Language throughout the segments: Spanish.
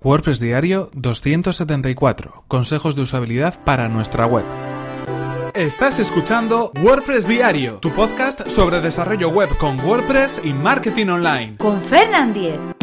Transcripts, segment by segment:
WordPress Diario 274. Consejos de usabilidad para nuestra web. Estás escuchando WordPress Diario, tu podcast sobre desarrollo web con WordPress y marketing online. Con Fernand Diez.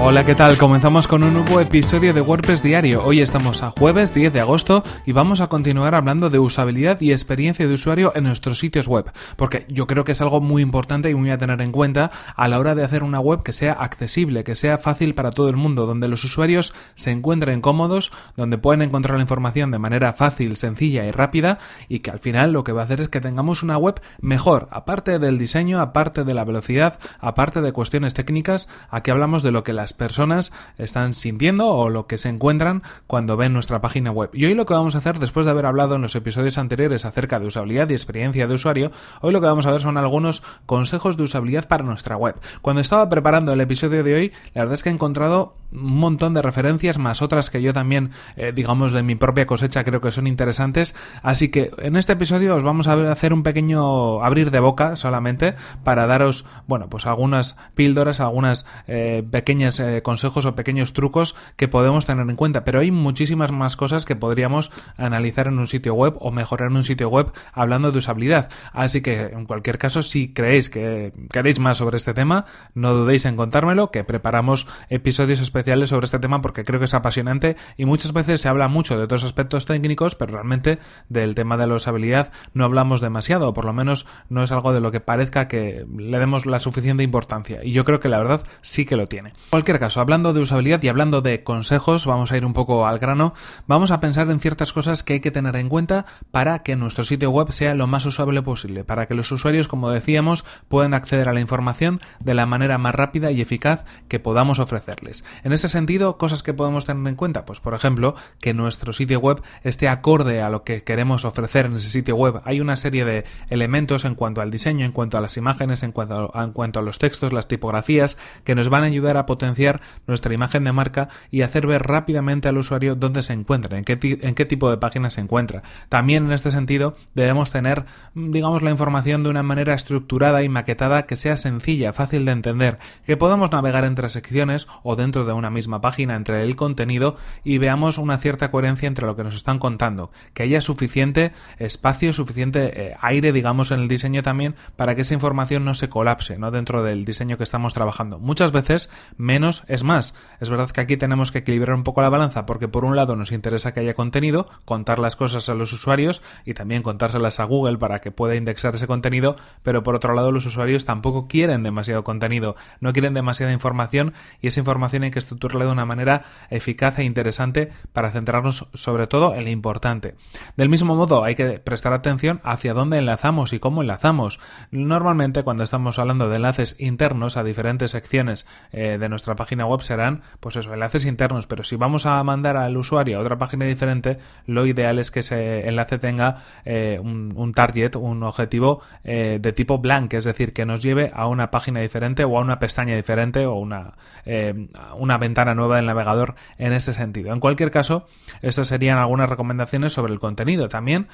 Hola, ¿qué tal? Comenzamos con un nuevo episodio de WordPress Diario. Hoy estamos a jueves 10 de agosto y vamos a continuar hablando de usabilidad y experiencia de usuario en nuestros sitios web, porque yo creo que es algo muy importante y muy a tener en cuenta a la hora de hacer una web que sea accesible, que sea fácil para todo el mundo, donde los usuarios se encuentren cómodos, donde pueden encontrar la información de manera fácil, sencilla y rápida y que al final lo que va a hacer es que tengamos una web mejor, aparte del diseño, aparte de la velocidad, aparte de cuestiones técnicas, aquí hablamos de lo que las personas están sintiendo o lo que se encuentran cuando ven nuestra página web. Y hoy lo que vamos a hacer, después de haber hablado en los episodios anteriores acerca de usabilidad y experiencia de usuario, hoy lo que vamos a ver son algunos consejos de usabilidad para nuestra web. Cuando estaba preparando el episodio de hoy, la verdad es que he encontrado un montón de referencias, más otras que yo también, eh, digamos, de mi propia cosecha creo que son interesantes. Así que en este episodio os vamos a hacer un pequeño abrir de boca solamente para daros, bueno, pues algunas píldoras, algunas eh, pequeñas eh, consejos o pequeños trucos que podemos tener en cuenta, pero hay muchísimas más cosas que podríamos analizar en un sitio web o mejorar en un sitio web hablando de usabilidad. Así que en cualquier caso, si creéis que queréis más sobre este tema, no dudéis en contármelo, que preparamos episodios especiales sobre este tema porque creo que es apasionante y muchas veces se habla mucho de otros aspectos técnicos, pero realmente del tema de la usabilidad no hablamos demasiado, o por lo menos no es algo de lo que parezca que le demos la suficiente importancia. Y yo creo que la verdad sí que lo tiene cualquier caso, hablando de usabilidad y hablando de consejos, vamos a ir un poco al grano, vamos a pensar en ciertas cosas que hay que tener en cuenta para que nuestro sitio web sea lo más usable posible, para que los usuarios, como decíamos, puedan acceder a la información de la manera más rápida y eficaz que podamos ofrecerles. En ese sentido, cosas que podemos tener en cuenta, pues por ejemplo, que nuestro sitio web esté acorde a lo que queremos ofrecer en ese sitio web. Hay una serie de elementos en cuanto al diseño, en cuanto a las imágenes, en cuanto a, en cuanto a los textos, las tipografías, que nos van a ayudar a potenciar nuestra imagen de marca y hacer ver rápidamente al usuario dónde se encuentra, en qué, en qué tipo de página se encuentra. También en este sentido debemos tener, digamos, la información de una manera estructurada y maquetada que sea sencilla, fácil de entender, que podamos navegar entre secciones o dentro de una misma página entre el contenido y veamos una cierta coherencia entre lo que nos están contando, que haya suficiente espacio, suficiente eh, aire, digamos, en el diseño también para que esa información no se colapse, ¿no? Dentro del diseño que estamos trabajando. Muchas veces menos es más. Es verdad que aquí tenemos que equilibrar un poco la balanza porque por un lado nos interesa que haya contenido, contar las cosas a los usuarios y también contárselas a Google para que pueda indexar ese contenido, pero por otro lado los usuarios tampoco quieren demasiado contenido, no quieren demasiada información y esa información hay que estructurarla de una manera eficaz e interesante para centrarnos sobre todo en lo importante. Del mismo modo hay que prestar atención hacia dónde enlazamos y cómo enlazamos. Normalmente cuando estamos hablando de enlaces internos a diferentes secciones eh, de nuestra página web serán, pues eso, enlaces internos, pero si vamos a mandar al usuario a otra página diferente, lo ideal es que ese enlace tenga eh, un, target, un objetivo eh, de tipo blank, es decir, que nos lleve a una página diferente o a una pestaña diferente o una, eh, una ventana nueva del navegador en este sentido. En cualquier caso, estas serían algunas recomendaciones sobre el contenido. También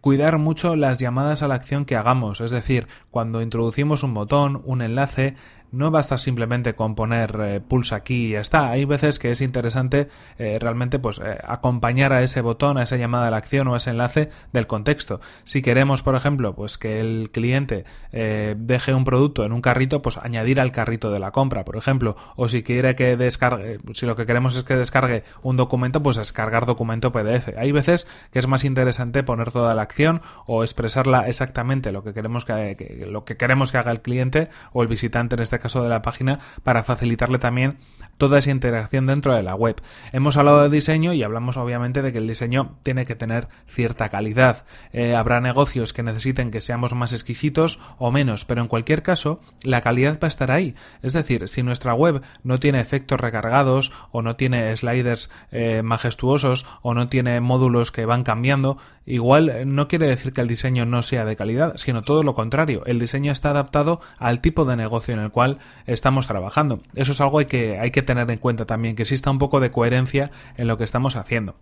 cuidar mucho las llamadas a la acción que hagamos, es decir, cuando introducimos un botón, un enlace, no basta simplemente con poner eh, pulsa aquí y ya está. Hay veces que es interesante eh, realmente pues eh, acompañar a ese botón, a esa llamada a la acción o a ese enlace del contexto. Si queremos, por ejemplo, pues que el cliente deje un producto en un carrito, pues añadir al carrito de la compra, por ejemplo, o si quiere que descargue, si lo que queremos es que descargue un documento, pues descargar documento PDF. Hay veces que es más interesante poner toda la acción o expresarla exactamente lo que queremos que, lo que queremos que haga el cliente o el visitante en este caso caso de la página para facilitarle también toda esa interacción dentro de la web. Hemos hablado de diseño y hablamos obviamente de que el diseño tiene que tener cierta calidad. Eh, habrá negocios que necesiten que seamos más exquisitos o menos, pero en cualquier caso la calidad va a estar ahí. Es decir, si nuestra web no tiene efectos recargados o no tiene sliders eh, majestuosos o no tiene módulos que van cambiando, igual eh, no quiere decir que el diseño no sea de calidad, sino todo lo contrario. El diseño está adaptado al tipo de negocio en el cual estamos trabajando. Eso es algo que hay que tener en cuenta también, que exista un poco de coherencia en lo que estamos haciendo.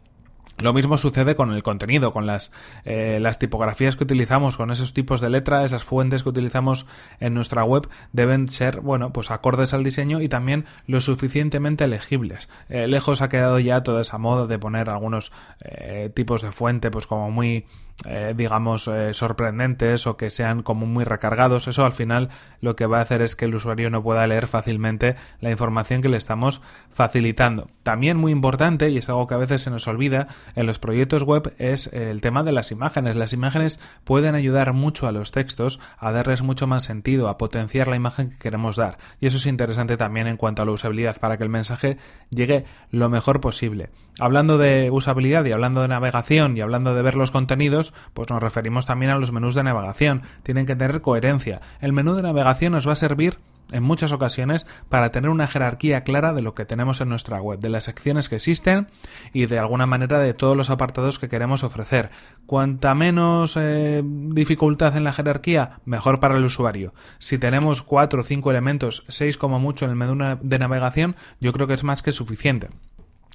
Lo mismo sucede con el contenido, con las, eh, las tipografías que utilizamos, con esos tipos de letra, esas fuentes que utilizamos en nuestra web deben ser, bueno, pues acordes al diseño y también lo suficientemente legibles. Eh, lejos ha quedado ya toda esa moda de poner algunos eh, tipos de fuente, pues como muy eh, digamos, eh, sorprendentes o que sean como muy recargados. Eso al final lo que va a hacer es que el usuario no pueda leer fácilmente la información que le estamos facilitando. También muy importante, y es algo que a veces se nos olvida en los proyectos web, es el tema de las imágenes. Las imágenes pueden ayudar mucho a los textos a darles mucho más sentido, a potenciar la imagen que queremos dar. Y eso es interesante también en cuanto a la usabilidad, para que el mensaje llegue lo mejor posible. Hablando de usabilidad y hablando de navegación y hablando de ver los contenidos, pues nos referimos también a los menús de navegación. Tienen que tener coherencia. El menú de navegación nos va a servir en muchas ocasiones para tener una jerarquía clara de lo que tenemos en nuestra web, de las secciones que existen y de alguna manera de todos los apartados que queremos ofrecer. Cuanta menos eh, dificultad en la jerarquía, mejor para el usuario. Si tenemos cuatro o cinco elementos, seis como mucho en el menú de navegación, yo creo que es más que suficiente.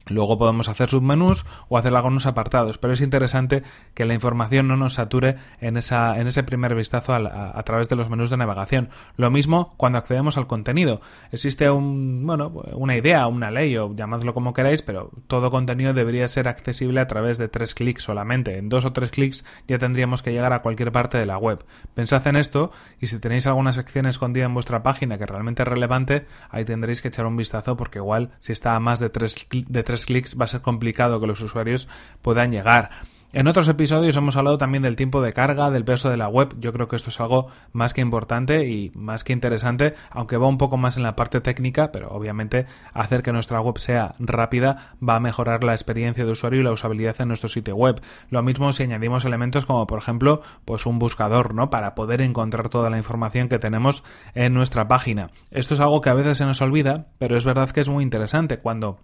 Luego podemos hacer submenús o hacer algunos apartados, pero es interesante que la información no nos sature en, esa, en ese primer vistazo a, a, través de los menús de navegación. Lo mismo cuando accedemos al contenido. Existe un, bueno, una idea, una ley o llamadlo como queráis, pero todo contenido debería ser accesible a través de tres clics solamente. En dos o tres clics ya tendríamos que llegar a cualquier parte de la web. Pensad en esto y si tenéis alguna sección escondida en vuestra página que realmente es relevante, ahí tendréis que echar un vistazo porque igual si está a más de tres, de tres clics va a ser complicado que los usuarios puedan llegar. En otros episodios hemos hablado también del tiempo de carga, del peso de la web. Yo creo que esto es algo más que importante y más que interesante, aunque va un poco más en la parte técnica, pero obviamente hacer que nuestra web sea rápida va a mejorar la experiencia de usuario y la usabilidad en nuestro sitio web. Lo mismo si añadimos elementos como por ejemplo, pues un buscador, ¿no? Para poder encontrar toda la información que tenemos en nuestra página. Esto es algo que a veces se nos olvida, pero es verdad que es muy interesante cuando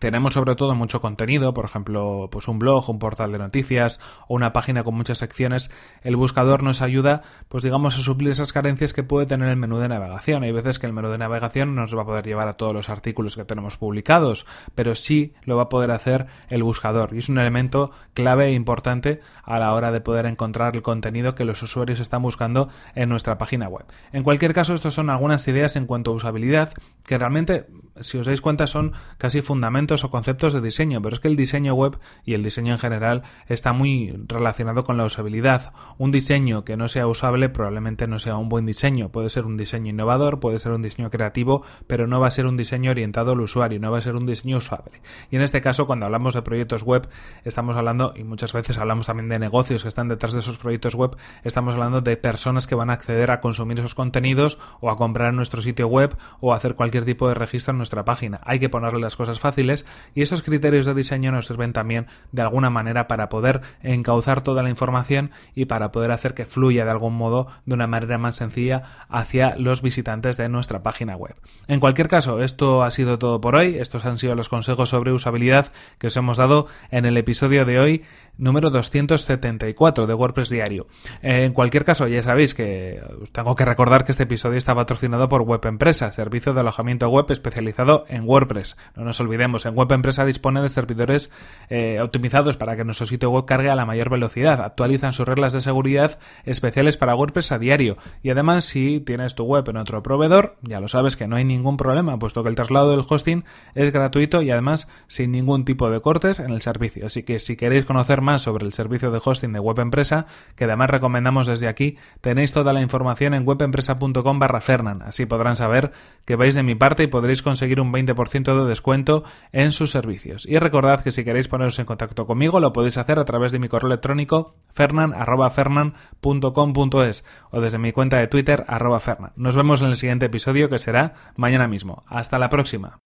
tenemos sobre todo mucho contenido, por ejemplo, pues un blog, un portal de noticias o una página con muchas secciones. El buscador nos ayuda, pues digamos, a suplir esas carencias que puede tener el menú de navegación. Hay veces que el menú de navegación no nos va a poder llevar a todos los artículos que tenemos publicados, pero sí lo va a poder hacer el buscador. Y es un elemento clave e importante a la hora de poder encontrar el contenido que los usuarios están buscando en nuestra página web. En cualquier caso, estas son algunas ideas en cuanto a usabilidad que realmente, si os dais cuenta, son casi fundamentales o conceptos de diseño, pero es que el diseño web y el diseño en general está muy relacionado con la usabilidad. Un diseño que no sea usable probablemente no sea un buen diseño. Puede ser un diseño innovador, puede ser un diseño creativo, pero no va a ser un diseño orientado al usuario, no va a ser un diseño usable. Y en este caso, cuando hablamos de proyectos web, estamos hablando, y muchas veces hablamos también de negocios que están detrás de esos proyectos web, estamos hablando de personas que van a acceder a consumir esos contenidos o a comprar en nuestro sitio web o a hacer cualquier tipo de registro en nuestra página. Hay que ponerle las cosas fáciles y estos criterios de diseño nos sirven también de alguna manera para poder encauzar toda la información y para poder hacer que fluya de algún modo de una manera más sencilla hacia los visitantes de nuestra página web. En cualquier caso, esto ha sido todo por hoy. Estos han sido los consejos sobre usabilidad que os hemos dado en el episodio de hoy número 274 de WordPress Diario. en cualquier caso, ya sabéis que os tengo que recordar que este episodio está patrocinado por Web Empresa, servicio de alojamiento web especializado en WordPress. No nos olvidemos, en Web Empresa dispone de servidores eh, optimizados para que nuestro sitio web cargue a la mayor velocidad. Actualizan sus reglas de seguridad especiales para WordPress a diario. Y además, si tienes tu web en otro proveedor, ya lo sabes que no hay ningún problema, puesto que el traslado del hosting es gratuito y además sin ningún tipo de cortes en el servicio. Así que si queréis conocer más sobre el servicio de hosting de Web Empresa, que además recomendamos desde aquí, tenéis toda la información en webempresa.com barra Fernan. Así podrán saber que vais de mi parte y podréis conseguir un 20% de descuento en sus servicios. Y recordad que si queréis poneros en contacto conmigo lo podéis hacer a través de mi correo electrónico fernan.fernan.com.es o desde mi cuenta de Twitter arroba fernan. Nos vemos en el siguiente episodio que será mañana mismo. Hasta la próxima.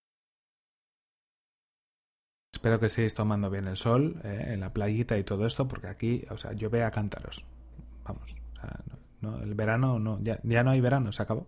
Espero que estéis tomando bien el sol eh, en la playita y todo esto, porque aquí, o sea, yo a cántaros. Vamos, o sea, no, el verano no, ya no hay verano, se acabó.